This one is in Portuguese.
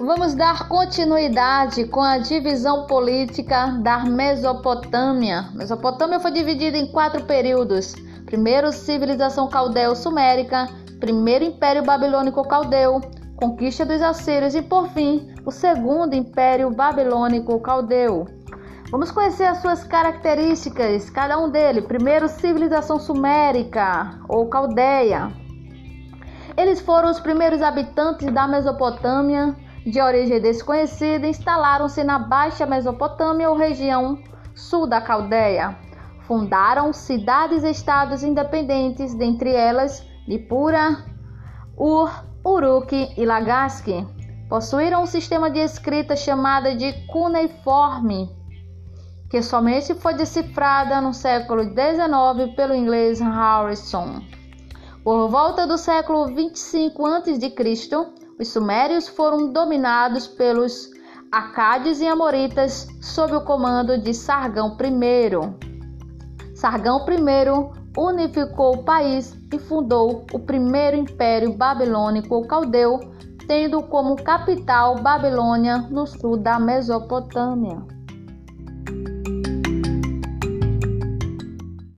Vamos dar continuidade com a divisão política da Mesopotâmia. Mesopotâmia foi dividida em quatro períodos: primeiro, civilização caldeu-sumérica, primeiro Império Babilônico Caldeu, conquista dos assírios e, por fim, o segundo Império Babilônico Caldeu. Vamos conhecer as suas características, cada um deles. Primeiro, civilização sumérica ou caldeia. Eles foram os primeiros habitantes da Mesopotâmia, de origem desconhecida, instalaram-se na Baixa Mesopotâmia ou região sul da Caldeia. Fundaram cidades-estados independentes, dentre elas Nippura, Ur, Uruk e Lagaski. Possuíram um sistema de escrita chamada de cuneiforme, que somente foi decifrada no século XIX pelo inglês Harrison. Por volta do século 25 a.C., os sumérios foram dominados pelos acádios e amoritas sob o comando de Sargão I. Sargão I unificou o país e fundou o primeiro império babilônico ou caldeu, tendo como capital Babilônia, no sul da Mesopotâmia.